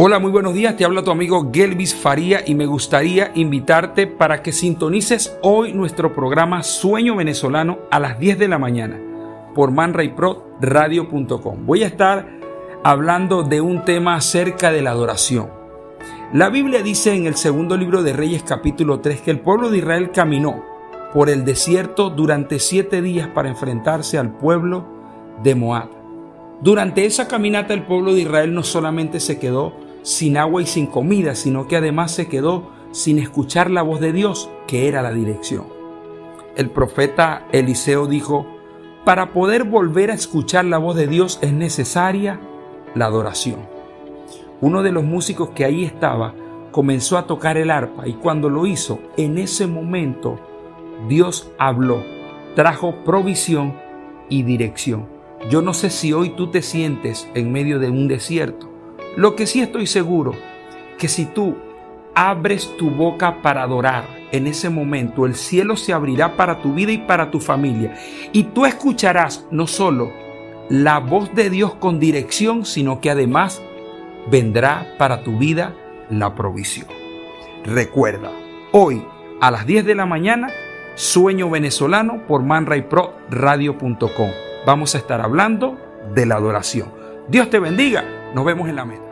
Hola, muy buenos días. Te habla tu amigo Gelvis Faría y me gustaría invitarte para que sintonices hoy nuestro programa Sueño Venezolano a las 10 de la mañana por manrayproradio.com. Voy a estar hablando de un tema acerca de la adoración. La Biblia dice en el segundo libro de Reyes capítulo 3 que el pueblo de Israel caminó por el desierto durante siete días para enfrentarse al pueblo de Moab. Durante esa caminata el pueblo de Israel no solamente se quedó sin agua y sin comida, sino que además se quedó sin escuchar la voz de Dios, que era la dirección. El profeta Eliseo dijo, para poder volver a escuchar la voz de Dios es necesaria la adoración. Uno de los músicos que ahí estaba comenzó a tocar el arpa y cuando lo hizo, en ese momento Dios habló, trajo provisión y dirección. Yo no sé si hoy tú te sientes en medio de un desierto, lo que sí estoy seguro, que si tú abres tu boca para adorar, en ese momento el cielo se abrirá para tu vida y para tu familia. Y tú escucharás no solo la voz de Dios con dirección, sino que además vendrá para tu vida la provisión. Recuerda, hoy a las 10 de la mañana, Sueño Venezolano por manrayproradio.com. Vamos a estar hablando de la adoración. Dios te bendiga. Nos vemos en la meta.